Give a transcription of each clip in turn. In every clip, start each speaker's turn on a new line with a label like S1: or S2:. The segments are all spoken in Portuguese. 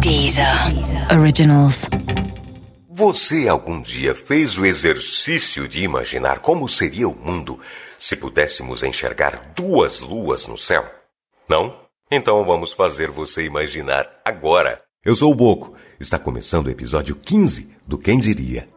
S1: Deezer. Originals.
S2: Você algum dia fez o exercício de imaginar como seria o mundo se pudéssemos enxergar duas luas no céu? Não? Então vamos fazer você imaginar agora. Eu sou o Boco. Está começando o episódio 15 do Quem Diria.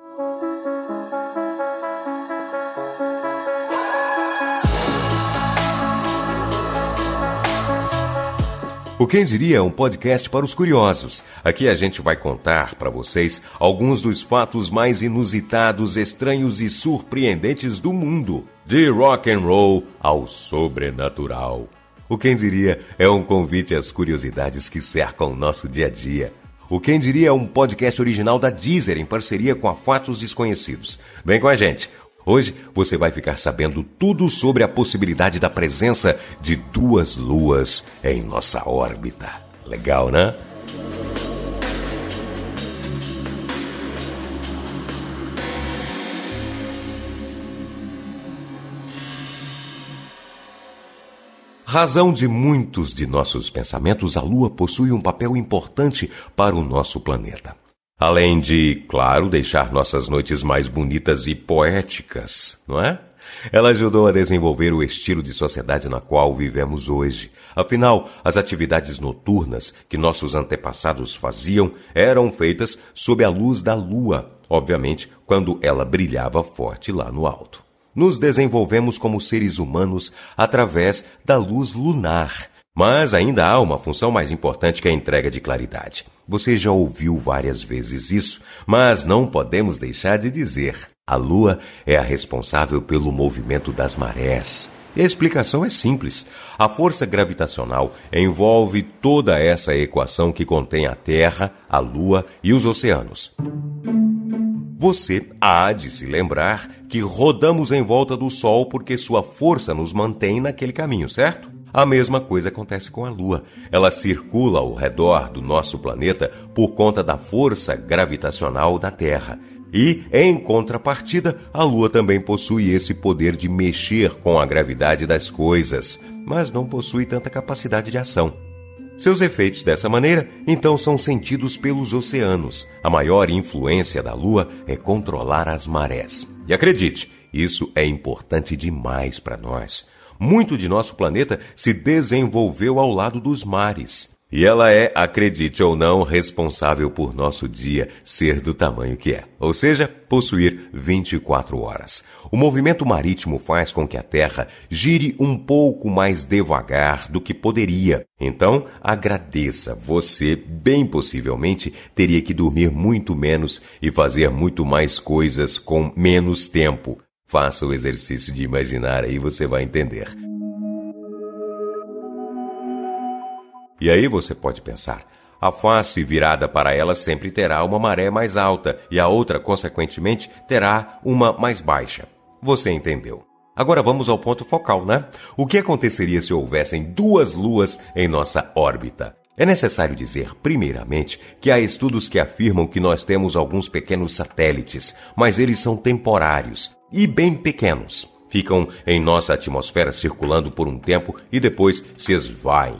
S2: O Quem Diria é um podcast para os curiosos. Aqui a gente vai contar para vocês alguns dos fatos mais inusitados, estranhos e surpreendentes do mundo, de rock and roll ao sobrenatural. O Quem Diria é um convite às curiosidades que cercam o nosso dia a dia. O Quem Diria é um podcast original da Deezer em parceria com a Fatos Desconhecidos. Vem com a gente. Hoje você vai ficar sabendo tudo sobre a possibilidade da presença de duas luas em nossa órbita. Legal, né? Razão de muitos de nossos pensamentos, a Lua possui um papel importante para o nosso planeta. Além de, claro, deixar nossas noites mais bonitas e poéticas, não é? Ela ajudou a desenvolver o estilo de sociedade na qual vivemos hoje. Afinal, as atividades noturnas que nossos antepassados faziam eram feitas sob a luz da lua, obviamente, quando ela brilhava forte lá no alto. Nos desenvolvemos como seres humanos através da luz lunar, mas ainda há uma função mais importante que a entrega de claridade. Você já ouviu várias vezes isso, mas não podemos deixar de dizer: a Lua é a responsável pelo movimento das marés. E a explicação é simples. A força gravitacional envolve toda essa equação que contém a Terra, a Lua e os oceanos. Você há de se lembrar que rodamos em volta do Sol porque sua força nos mantém naquele caminho, certo? A mesma coisa acontece com a Lua. Ela circula ao redor do nosso planeta por conta da força gravitacional da Terra. E, em contrapartida, a Lua também possui esse poder de mexer com a gravidade das coisas, mas não possui tanta capacidade de ação. Seus efeitos dessa maneira, então, são sentidos pelos oceanos. A maior influência da Lua é controlar as marés. E acredite, isso é importante demais para nós muito de nosso planeta se desenvolveu ao lado dos mares. E ela é, acredite ou não, responsável por nosso dia ser do tamanho que é, ou seja, possuir 24 horas. O movimento marítimo faz com que a Terra gire um pouco mais devagar do que poderia. Então, agradeça, você bem possivelmente teria que dormir muito menos e fazer muito mais coisas com menos tempo. Faça o exercício de imaginar aí você vai entender. E aí você pode pensar: a face virada para ela sempre terá uma maré mais alta e a outra, consequentemente, terá uma mais baixa. Você entendeu? Agora vamos ao ponto focal, né? O que aconteceria se houvessem duas luas em nossa órbita? É necessário dizer, primeiramente, que há estudos que afirmam que nós temos alguns pequenos satélites, mas eles são temporários e bem pequenos. Ficam em nossa atmosfera circulando por um tempo e depois se esvaem.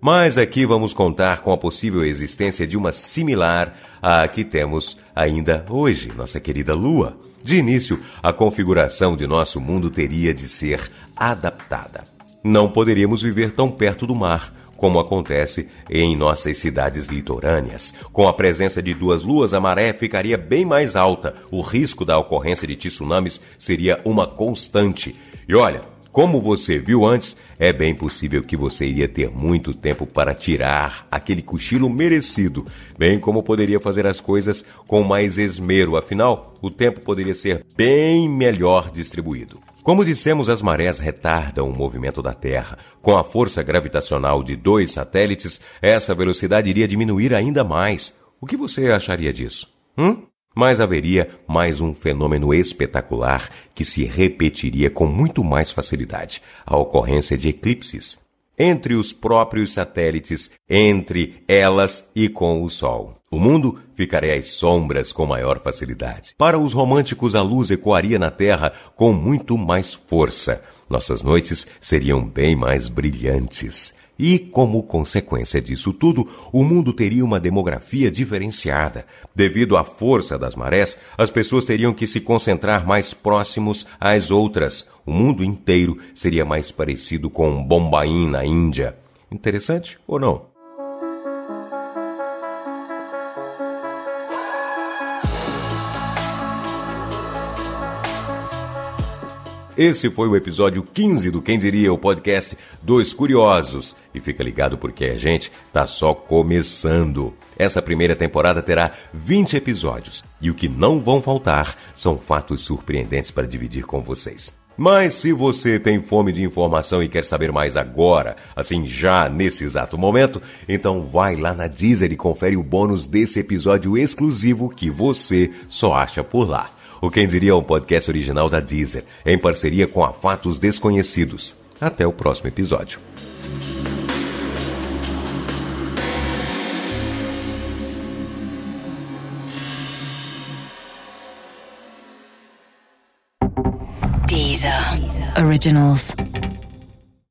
S2: Mas aqui vamos contar com a possível existência de uma similar à que temos ainda hoje, nossa querida Lua. De início, a configuração de nosso mundo teria de ser adaptada. Não poderíamos viver tão perto do mar, como acontece em nossas cidades litorâneas. Com a presença de duas luas, a maré ficaria bem mais alta, o risco da ocorrência de tsunamis seria uma constante. E olha, como você viu antes, é bem possível que você iria ter muito tempo para tirar aquele cochilo merecido, bem como poderia fazer as coisas com mais esmero, afinal, o tempo poderia ser bem melhor distribuído. Como dissemos, as marés retardam o movimento da Terra. Com a força gravitacional de dois satélites, essa velocidade iria diminuir ainda mais. O que você acharia disso? Hum? Mas haveria mais um fenômeno espetacular que se repetiria com muito mais facilidade: a ocorrência de eclipses entre os próprios satélites, entre elas e com o Sol. O mundo ficaria às sombras com maior facilidade. Para os românticos, a luz ecoaria na Terra com muito mais força. Nossas noites seriam bem mais brilhantes. E, como consequência disso tudo, o mundo teria uma demografia diferenciada. Devido à força das marés, as pessoas teriam que se concentrar mais próximos às outras. O mundo inteiro seria mais parecido com Bombaim na Índia. Interessante ou não? Esse foi o episódio 15 do Quem Diria, o podcast dos Curiosos. E fica ligado porque a gente tá só começando. Essa primeira temporada terá 20 episódios e o que não vão faltar são fatos surpreendentes para dividir com vocês. Mas se você tem fome de informação e quer saber mais agora, assim já nesse exato momento, então vai lá na Deezer e confere o bônus desse episódio exclusivo que você só acha por lá. O Quem Diria é um podcast original da Deezer, em parceria com a Fatos Desconhecidos. Até o próximo episódio.
S1: Deezer. Originals.